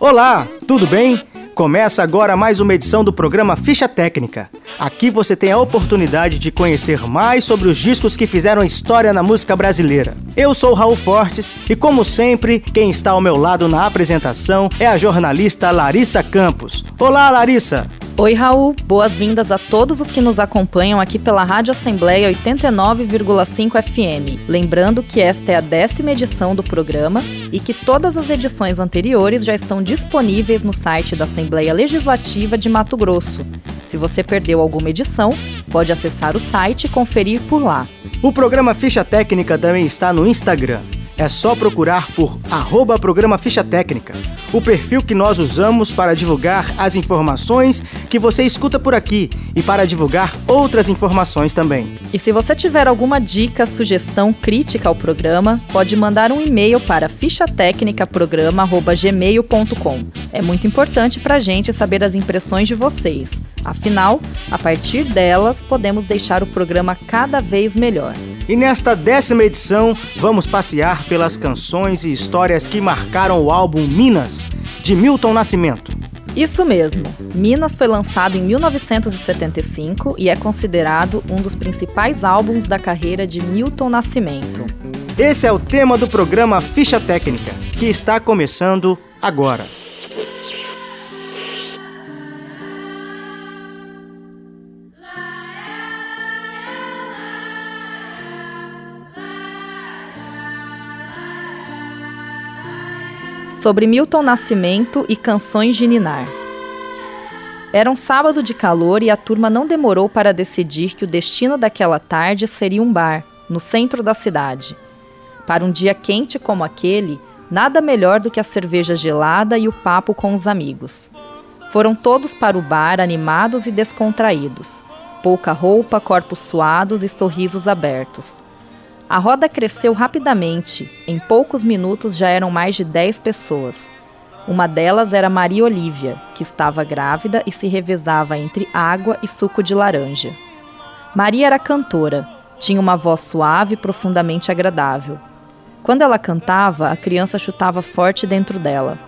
Olá, tudo bem? Começa agora mais uma edição do programa Ficha Técnica. Aqui você tem a oportunidade de conhecer mais sobre os discos que fizeram história na música brasileira. Eu sou Raul Fortes e, como sempre, quem está ao meu lado na apresentação é a jornalista Larissa Campos. Olá, Larissa! Oi, Raul. Boas-vindas a todos os que nos acompanham aqui pela Rádio Assembleia 89,5 FM. Lembrando que esta é a décima edição do programa e que todas as edições anteriores já estão disponíveis no site da Assembleia Legislativa de Mato Grosso. Se você perdeu alguma edição, pode acessar o site e conferir por lá. O programa Ficha Técnica também está no Instagram. É só procurar por arroba programa Ficha Técnica, o perfil que nós usamos para divulgar as informações que você escuta por aqui e para divulgar outras informações também. E se você tiver alguma dica, sugestão, crítica ao programa, pode mandar um e-mail para fichatecnicaprograma.gmail.com. É muito importante para a gente saber as impressões de vocês. Afinal, a partir delas, podemos deixar o programa cada vez melhor. E nesta décima edição, vamos passear pelas canções e histórias que marcaram o álbum Minas, de Milton Nascimento. Isso mesmo. Minas foi lançado em 1975 e é considerado um dos principais álbuns da carreira de Milton Nascimento. Esse é o tema do programa Ficha Técnica, que está começando agora. Sobre Milton Nascimento e canções de Ninar. Era um sábado de calor e a turma não demorou para decidir que o destino daquela tarde seria um bar, no centro da cidade. Para um dia quente como aquele, nada melhor do que a cerveja gelada e o papo com os amigos. Foram todos para o bar animados e descontraídos. Pouca roupa, corpos suados e sorrisos abertos. A roda cresceu rapidamente. Em poucos minutos já eram mais de 10 pessoas. Uma delas era Maria Olívia, que estava grávida e se revezava entre água e suco de laranja. Maria era cantora, tinha uma voz suave e profundamente agradável. Quando ela cantava, a criança chutava forte dentro dela.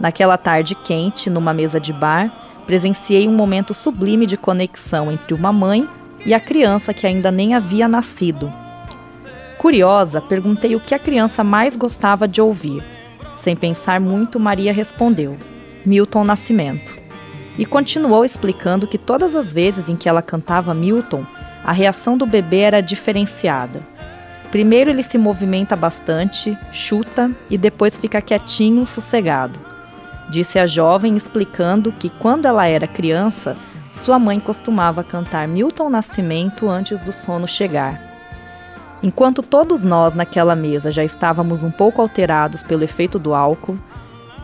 Naquela tarde quente, numa mesa de bar, presenciei um momento sublime de conexão entre uma mãe e a criança que ainda nem havia nascido Curiosa, perguntei o que a criança mais gostava de ouvir. Sem pensar muito, Maria respondeu: Milton Nascimento. E continuou explicando que todas as vezes em que ela cantava Milton, a reação do bebê era diferenciada. Primeiro ele se movimenta bastante, chuta e depois fica quietinho, sossegado. Disse a jovem explicando que quando ela era criança, sua mãe costumava cantar Milton Nascimento antes do sono chegar. Enquanto todos nós naquela mesa já estávamos um pouco alterados pelo efeito do álcool,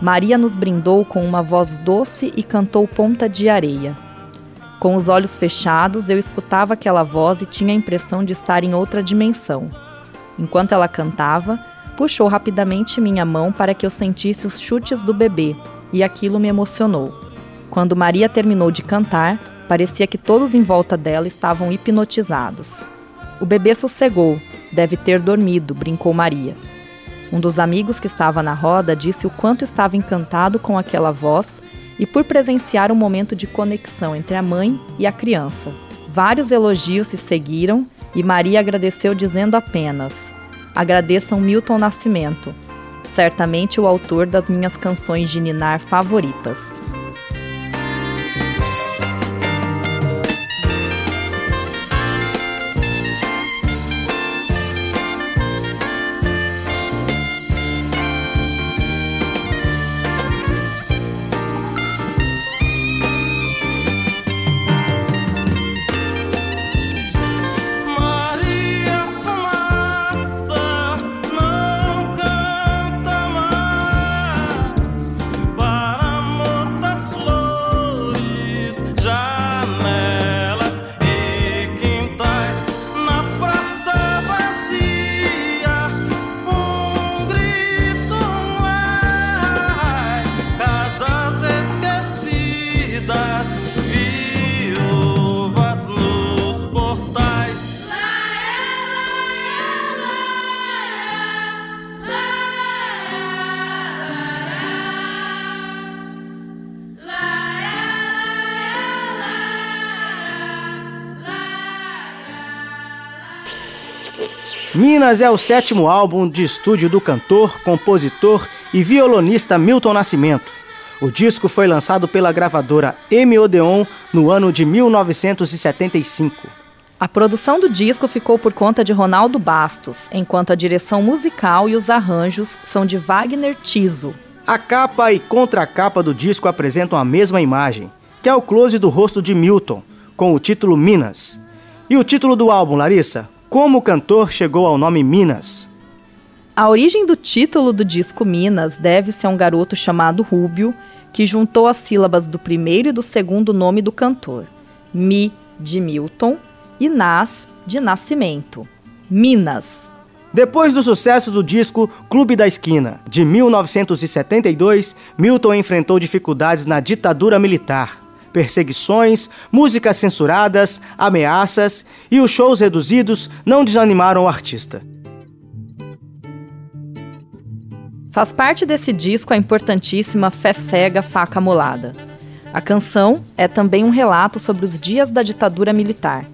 Maria nos brindou com uma voz doce e cantou Ponta de Areia. Com os olhos fechados, eu escutava aquela voz e tinha a impressão de estar em outra dimensão. Enquanto ela cantava, puxou rapidamente minha mão para que eu sentisse os chutes do bebê, e aquilo me emocionou. Quando Maria terminou de cantar, parecia que todos em volta dela estavam hipnotizados. O bebê sossegou, deve ter dormido, brincou Maria. Um dos amigos que estava na roda disse o quanto estava encantado com aquela voz e por presenciar um momento de conexão entre a mãe e a criança. Vários elogios se seguiram e Maria agradeceu dizendo apenas: Agradeçam Milton Nascimento, certamente o autor das minhas canções de ninar favoritas. Minas é o sétimo álbum de estúdio do cantor, compositor e violonista Milton Nascimento. O disco foi lançado pela gravadora M Odeon no ano de 1975. A produção do disco ficou por conta de Ronaldo Bastos, enquanto a direção musical e os arranjos são de Wagner Tiso. A capa e contracapa do disco apresentam a mesma imagem, que é o close do rosto de Milton, com o título Minas. E o título do álbum, Larissa? Como o cantor chegou ao nome Minas? A origem do título do disco Minas deve-se a um garoto chamado Rúbio, que juntou as sílabas do primeiro e do segundo nome do cantor, Mi de Milton e Nas de Nascimento. Minas. Depois do sucesso do disco Clube da Esquina, de 1972, Milton enfrentou dificuldades na ditadura militar perseguições, músicas censuradas, ameaças e os shows reduzidos não desanimaram o artista. Faz parte desse disco a importantíssima Fé Cega, Faca Molada. A canção é também um relato sobre os dias da ditadura militar.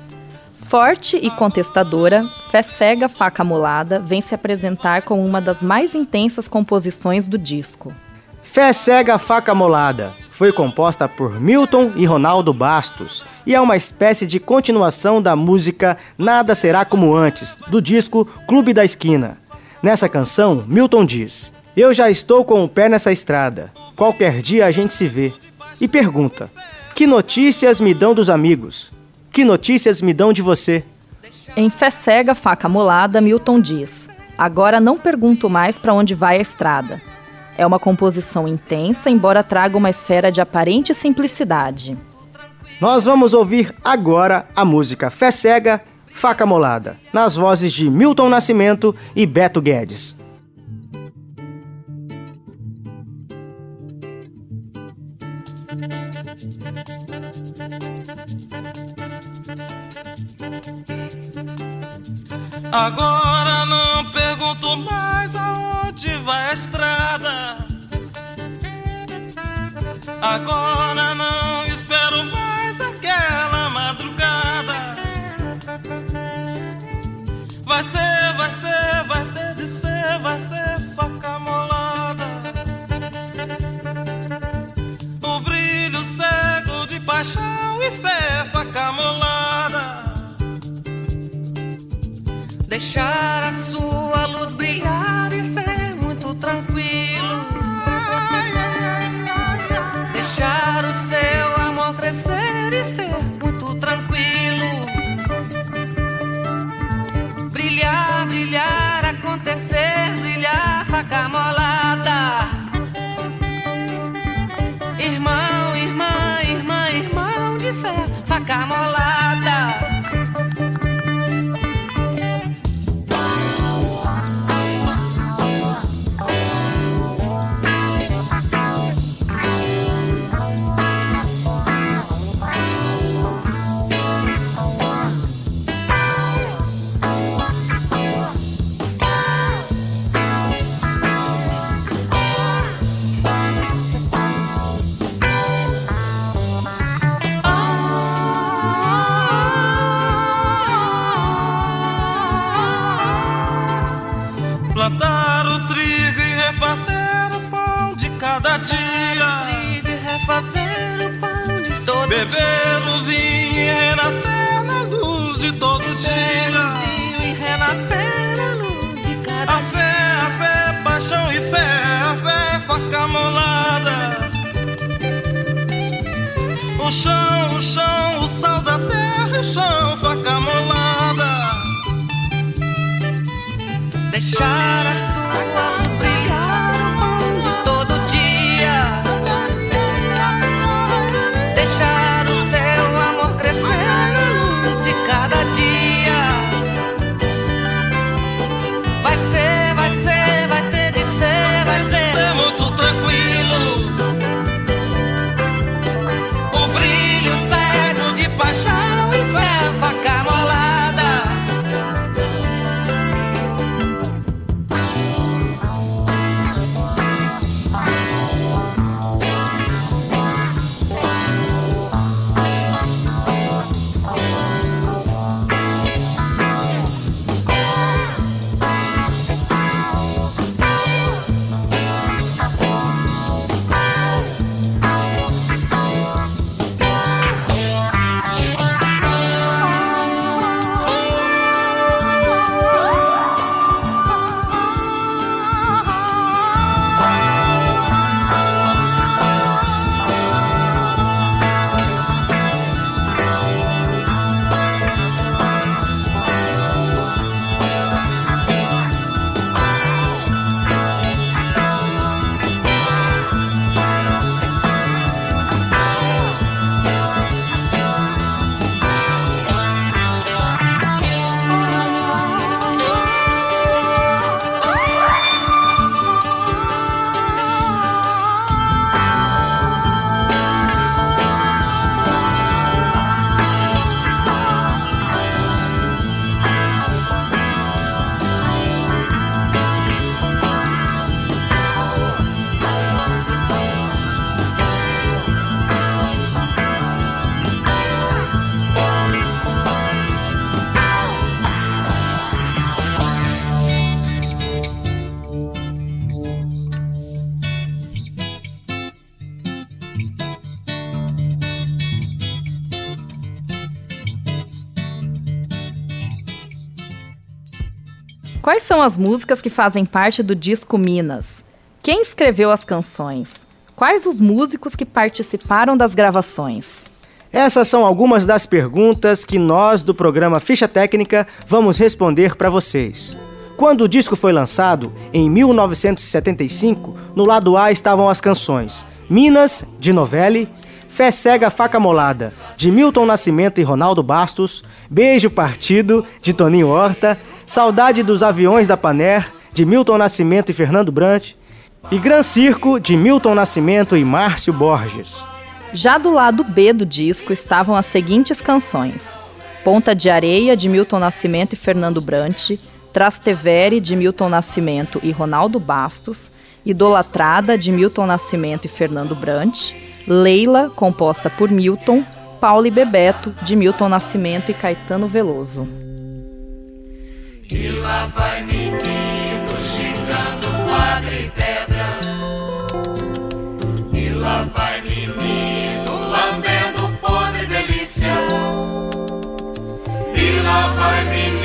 Forte e contestadora, Fé Cega, Faca Molada vem se apresentar como uma das mais intensas composições do disco. Fé Cega, Faca Molada foi composta por Milton e Ronaldo Bastos e é uma espécie de continuação da música Nada Será Como Antes, do disco Clube da Esquina. Nessa canção, Milton diz: Eu já estou com o pé nessa estrada, qualquer dia a gente se vê. E pergunta: Que notícias me dão dos amigos? Que notícias me dão de você? Em Fé Cega, Faca Molada, Milton diz: Agora não pergunto mais para onde vai a estrada. É uma composição intensa, embora traga uma esfera de aparente simplicidade. Nós vamos ouvir agora a música Fé Cega, Faca Molada, nas vozes de Milton Nascimento e Beto Guedes. Agora não pergunto mais aonde vai a estrada. Agora não espero mais aquela madrugada. Vai ser, vai ser, vai ter de ser, vai ser faca molada. O brilho cego de paixão e fé, faca molada. Deixar a sua luz brilhar e ser tranquilo. Deixar o seu amor crescer e ser muito tranquilo. Brilhar, brilhar, acontecer, brilhar, faca molada. Irmão, irmã, irmã, irmão de fé, faca molada. Deixar a sua Quais são as músicas que fazem parte do disco Minas? Quem escreveu as canções? Quais os músicos que participaram das gravações? Essas são algumas das perguntas que nós do programa Ficha Técnica vamos responder para vocês. Quando o disco foi lançado, em 1975, no lado A estavam as canções Minas, de Novelli, Fé Cega Faca Molada, de Milton Nascimento e Ronaldo Bastos, Beijo Partido, de Toninho Horta, Saudade dos Aviões da Paner, de Milton Nascimento e Fernando Brant, e Gran Circo, de Milton Nascimento e Márcio Borges. Já do lado B do disco estavam as seguintes canções: Ponta de Areia, de Milton Nascimento e Fernando Brant, Trastevere, de Milton Nascimento e Ronaldo Bastos, Idolatrada, de Milton Nascimento e Fernando Brant, Leila, composta por Milton, Paulo e Bebeto, de Milton Nascimento e Caetano Veloso. E lá vai menino xingando padre e pedra. E lá vai menino lambendo podre delícia. E lá vai menino,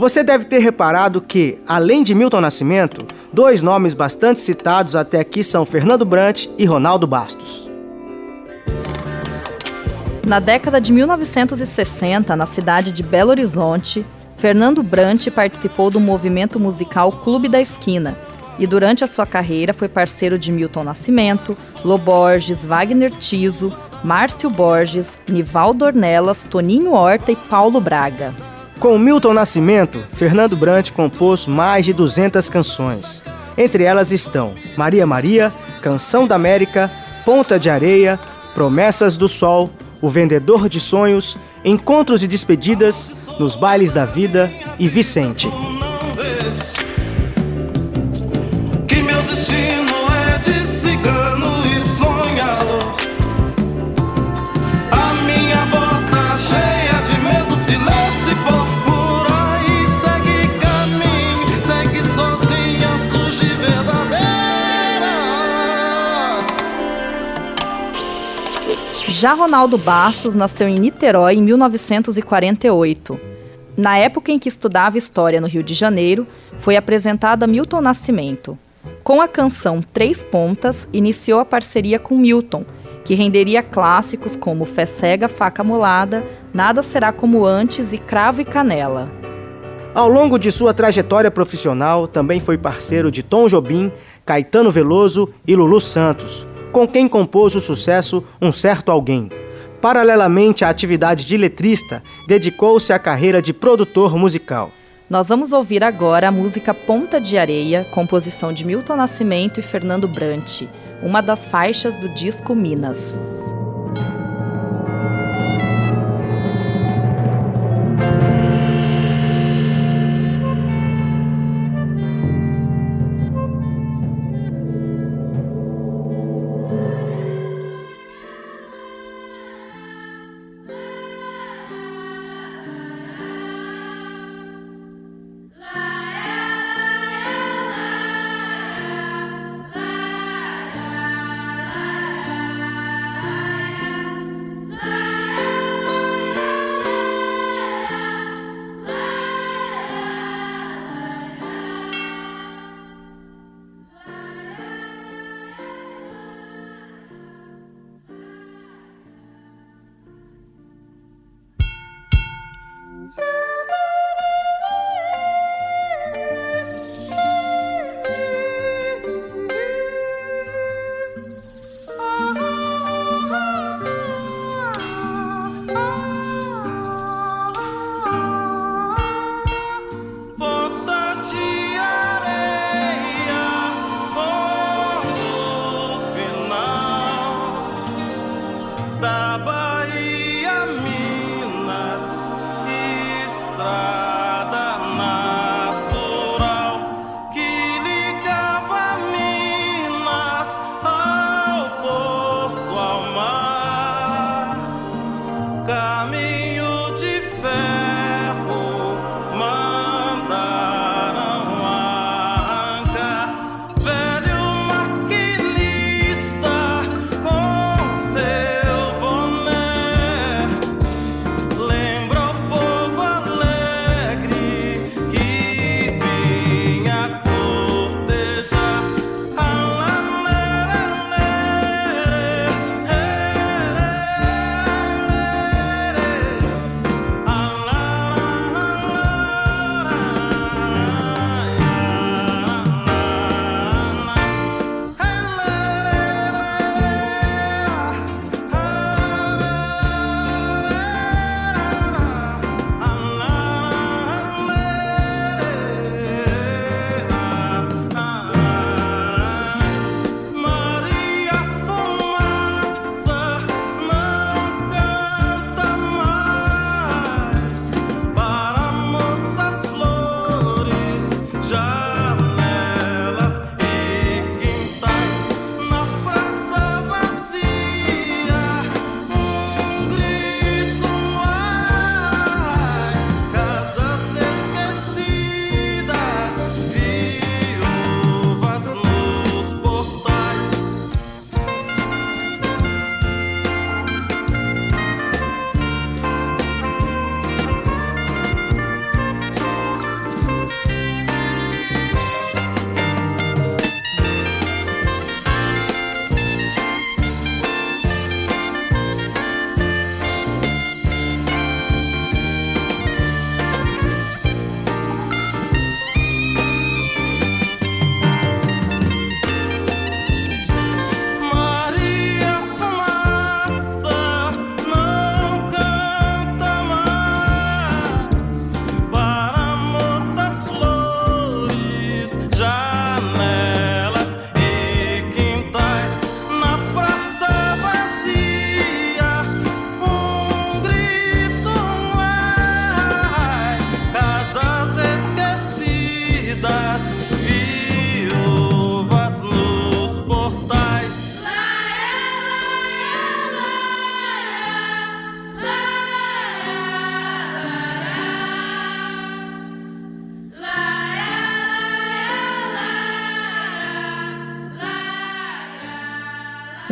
Você deve ter reparado que, além de Milton Nascimento, dois nomes bastante citados até aqui são Fernando Brant e Ronaldo Bastos. Na década de 1960, na cidade de Belo Horizonte, Fernando Brant participou do movimento musical Clube da Esquina e durante a sua carreira foi parceiro de Milton Nascimento, Loborges, Wagner Tiso, Márcio Borges, Nivaldo Ornelas, Toninho Horta e Paulo Braga. Com Milton Nascimento, Fernando Brant compôs mais de 200 canções. Entre elas estão Maria Maria, Canção da América, Ponta de Areia, Promessas do Sol, O Vendedor de Sonhos, Encontros e Despedidas, Nos Bailes da Vida e Vicente. Já Ronaldo Bastos nasceu em Niterói em 1948. Na época em que estudava História no Rio de Janeiro, foi apresentado a Milton Nascimento. Com a canção Três Pontas, iniciou a parceria com Milton, que renderia clássicos como Fé Cega, Faca Molada, Nada Será Como Antes e Cravo e Canela. Ao longo de sua trajetória profissional, também foi parceiro de Tom Jobim, Caetano Veloso e Lulu Santos, com quem compôs o sucesso Um Certo Alguém. Paralelamente à atividade de letrista, dedicou-se à carreira de produtor musical. Nós vamos ouvir agora a música Ponta de Areia, composição de Milton Nascimento e Fernando Brant, uma das faixas do disco Minas.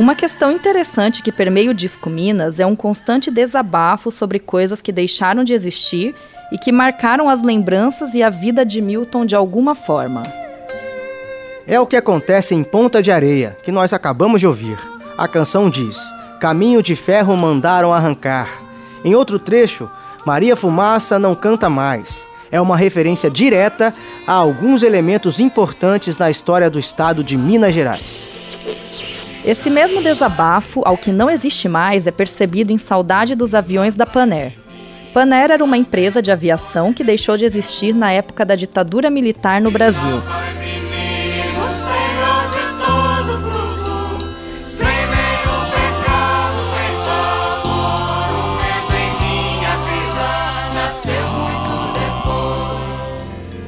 Uma questão interessante que permeia o disco Minas é um constante desabafo sobre coisas que deixaram de existir e que marcaram as lembranças e a vida de Milton de alguma forma. É o que acontece em Ponta de Areia, que nós acabamos de ouvir. A canção diz: Caminho de ferro mandaram arrancar. Em outro trecho, Maria Fumaça não canta mais. É uma referência direta a alguns elementos importantes na história do estado de Minas Gerais. Esse mesmo desabafo, ao que não existe mais, é percebido em Saudade dos Aviões da Paner. Paner era uma empresa de aviação que deixou de existir na época da ditadura militar no Brasil.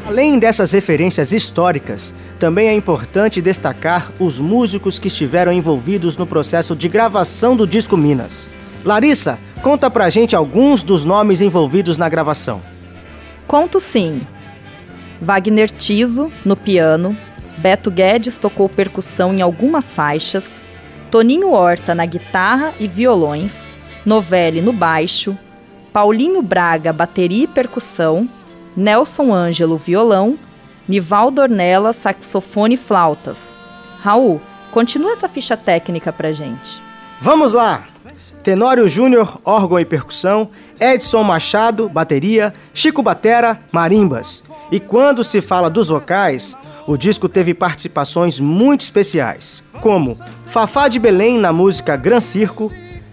Além dessas referências históricas, também é importante destacar os músicos que estiveram envolvidos no processo de gravação do disco Minas. Larissa, conta pra gente alguns dos nomes envolvidos na gravação. Conto sim. Wagner Tiso, no piano. Beto Guedes tocou percussão em algumas faixas. Toninho Horta na guitarra e violões. Novelli no baixo. Paulinho Braga, bateria e percussão. Nelson Ângelo, violão. Nivaldo Ornella, saxofone e flautas. Raul, continua essa ficha técnica pra gente. Vamos lá! Tenório Júnior, órgão e percussão, Edson Machado, bateria, Chico Batera, marimbas. E quando se fala dos vocais, o disco teve participações muito especiais, como Fafá de Belém na música Gran Circo,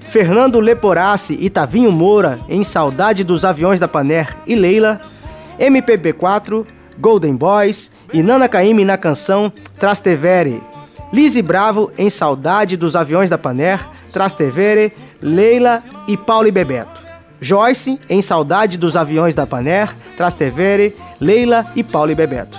Fernando Leporassi e Tavinho Moura em Saudade dos Aviões da Paner e Leila, MPB4, Golden Boys e Nana Caymmi na canção Trastevere, Lizzy Bravo em Saudade dos Aviões da Paner, Trastevere, Leila e Paulo e Bebeto. Joyce em Saudade dos Aviões da Paner, Trastevere, Leila e Paulo e Bebeto.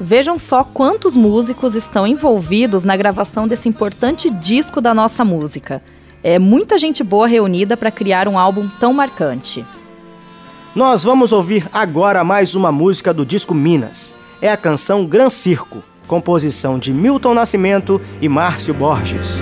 Vejam só quantos músicos estão envolvidos na gravação desse importante disco da nossa música. É muita gente boa reunida para criar um álbum tão marcante. Nós vamos ouvir agora mais uma música do disco Minas. É a canção Gran Circo, composição de Milton Nascimento e Márcio Borges.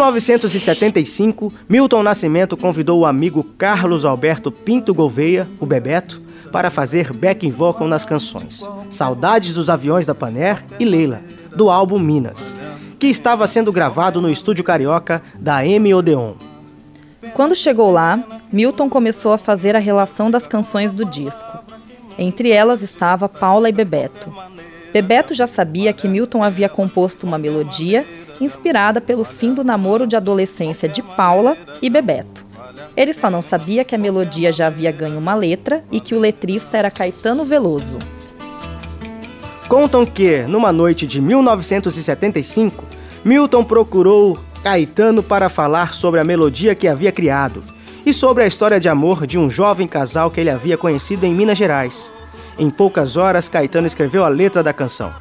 1975, Milton Nascimento convidou o amigo Carlos Alberto Pinto Gouveia, o Bebeto, para fazer backing vocal nas canções Saudades dos Aviões da Paner e Leila, do álbum Minas, que estava sendo gravado no estúdio carioca da M Odeon. Quando chegou lá, Milton começou a fazer a relação das canções do disco. Entre elas estava Paula e Bebeto. Bebeto já sabia que Milton havia composto uma melodia inspirada pelo fim do namoro de adolescência de Paula e Bebeto. Ele só não sabia que a melodia já havia ganho uma letra e que o letrista era Caetano Veloso. Contam que, numa noite de 1975, Milton procurou Caetano para falar sobre a melodia que havia criado e sobre a história de amor de um jovem casal que ele havia conhecido em Minas Gerais. Em poucas horas, Caetano escreveu a letra da canção.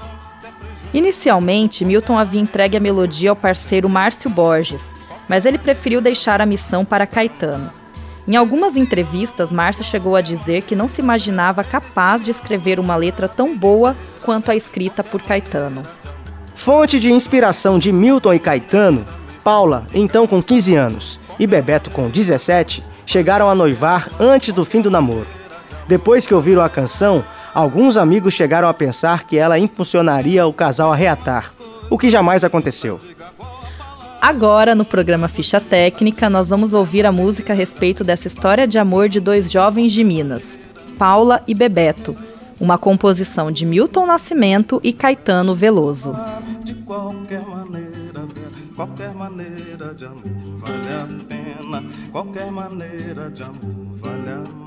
Inicialmente, Milton havia entregue a melodia ao parceiro Márcio Borges, mas ele preferiu deixar a missão para Caetano. Em algumas entrevistas, Márcio chegou a dizer que não se imaginava capaz de escrever uma letra tão boa quanto a escrita por Caetano. Fonte de inspiração de Milton e Caetano, Paula, então com 15 anos, e Bebeto com 17, chegaram a noivar antes do fim do namoro. Depois que ouviram a canção, alguns amigos chegaram a pensar que ela impulsionaria o casal a reatar, o que jamais aconteceu. Agora, no programa Ficha Técnica, nós vamos ouvir a música a respeito dessa história de amor de dois jovens de Minas, Paula e Bebeto, uma composição de Milton Nascimento e Caetano Veloso. De qualquer maneira, qualquer maneira de amor vale a pena. Qualquer maneira de amor vale amar. Pena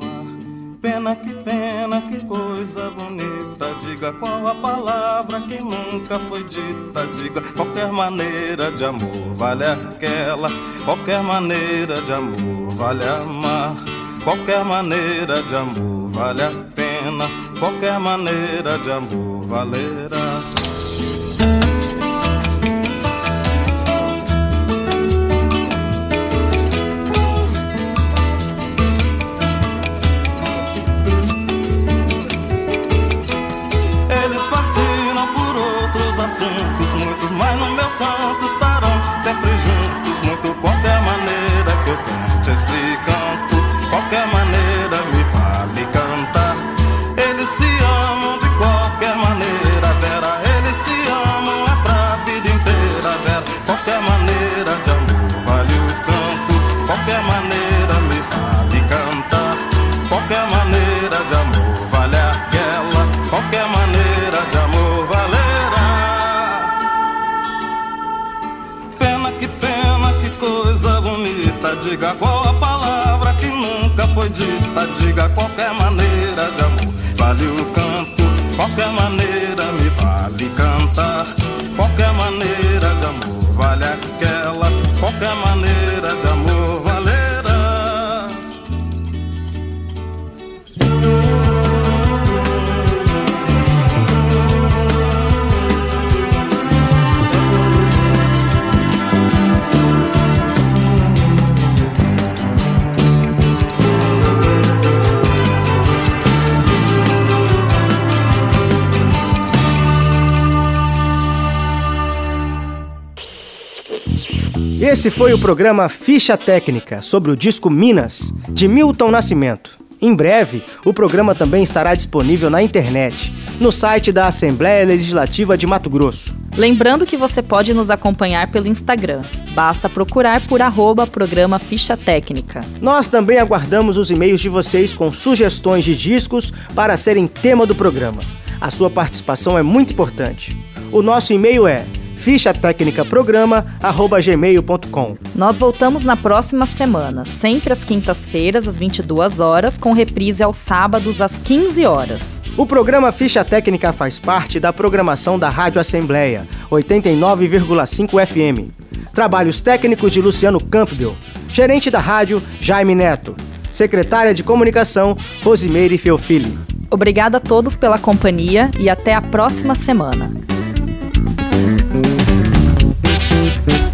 que pena, que coisa bonita. Diga qual a palavra que nunca foi dita. Diga qualquer maneira de amor vale aquela. Qualquer maneira de amor vale amar. Qualquer maneira de amor vale a pena. Qualquer maneira de amor valerá. Assuntos, muitos, mas no meu canto estarão sempre juntos. Muito qualquer maneira que eu cante esse canto, Diga qual a palavra que nunca foi dita. Diga qualquer Esse foi o programa Ficha Técnica sobre o disco Minas, de Milton Nascimento. Em breve, o programa também estará disponível na internet, no site da Assembleia Legislativa de Mato Grosso. Lembrando que você pode nos acompanhar pelo Instagram. Basta procurar por arroba programa Ficha Técnica. Nós também aguardamos os e-mails de vocês com sugestões de discos para serem tema do programa. A sua participação é muito importante. O nosso e-mail é fichatecnicaprograma@gmail.com. Nós voltamos na próxima semana, sempre às quintas-feiras, às 22 horas, com reprise aos sábados, às 15 horas. O programa Ficha Técnica faz parte da programação da Rádio Assembleia, 89,5 FM. Trabalhos técnicos de Luciano Campbell. Gerente da rádio, Jaime Neto. Secretária de Comunicação, Rosimeire Feofili. Obrigada a todos pela companhia e até a próxima semana. Thank you.